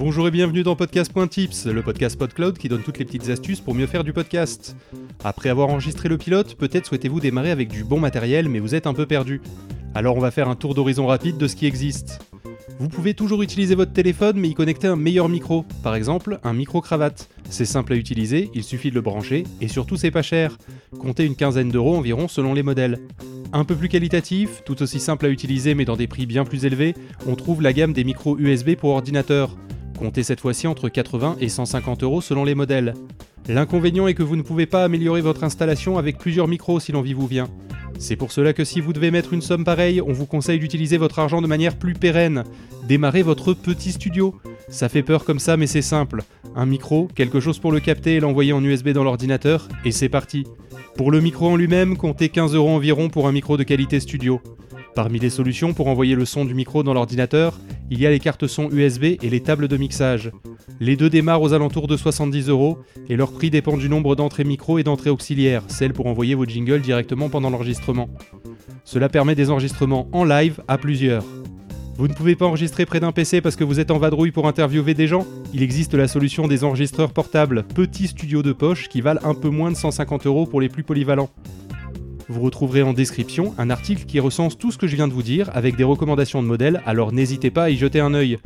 Bonjour et bienvenue dans Podcast.tips, le podcast PodCloud qui donne toutes les petites astuces pour mieux faire du podcast. Après avoir enregistré le pilote, peut-être souhaitez-vous démarrer avec du bon matériel mais vous êtes un peu perdu. Alors on va faire un tour d'horizon rapide de ce qui existe. Vous pouvez toujours utiliser votre téléphone mais y connecter un meilleur micro, par exemple un micro-cravate. C'est simple à utiliser, il suffit de le brancher et surtout c'est pas cher. Comptez une quinzaine d'euros environ selon les modèles. Un peu plus qualitatif, tout aussi simple à utiliser mais dans des prix bien plus élevés, on trouve la gamme des micros USB pour ordinateur. Comptez cette fois-ci entre 80 et 150 euros selon les modèles. L'inconvénient est que vous ne pouvez pas améliorer votre installation avec plusieurs micros si l'envie vous vient. C'est pour cela que si vous devez mettre une somme pareille, on vous conseille d'utiliser votre argent de manière plus pérenne. Démarrez votre petit studio. Ça fait peur comme ça mais c'est simple. Un micro, quelque chose pour le capter et l'envoyer en USB dans l'ordinateur, et c'est parti. Pour le micro en lui-même, comptez 15 euros environ pour un micro de qualité studio. Parmi les solutions pour envoyer le son du micro dans l'ordinateur, il y a les cartes son USB et les tables de mixage. Les deux démarrent aux alentours de 70 euros et leur prix dépend du nombre d'entrées micro et d'entrées auxiliaires, celles pour envoyer vos jingles directement pendant l'enregistrement. Cela permet des enregistrements en live à plusieurs. Vous ne pouvez pas enregistrer près d'un PC parce que vous êtes en vadrouille pour interviewer des gens? Il existe la solution des enregistreurs portables, petits studios de poche qui valent un peu moins de 150 euros pour les plus polyvalents. Vous retrouverez en description un article qui recense tout ce que je viens de vous dire avec des recommandations de modèles, alors n'hésitez pas à y jeter un œil.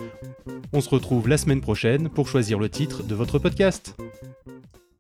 On se retrouve la semaine prochaine pour choisir le titre de votre podcast.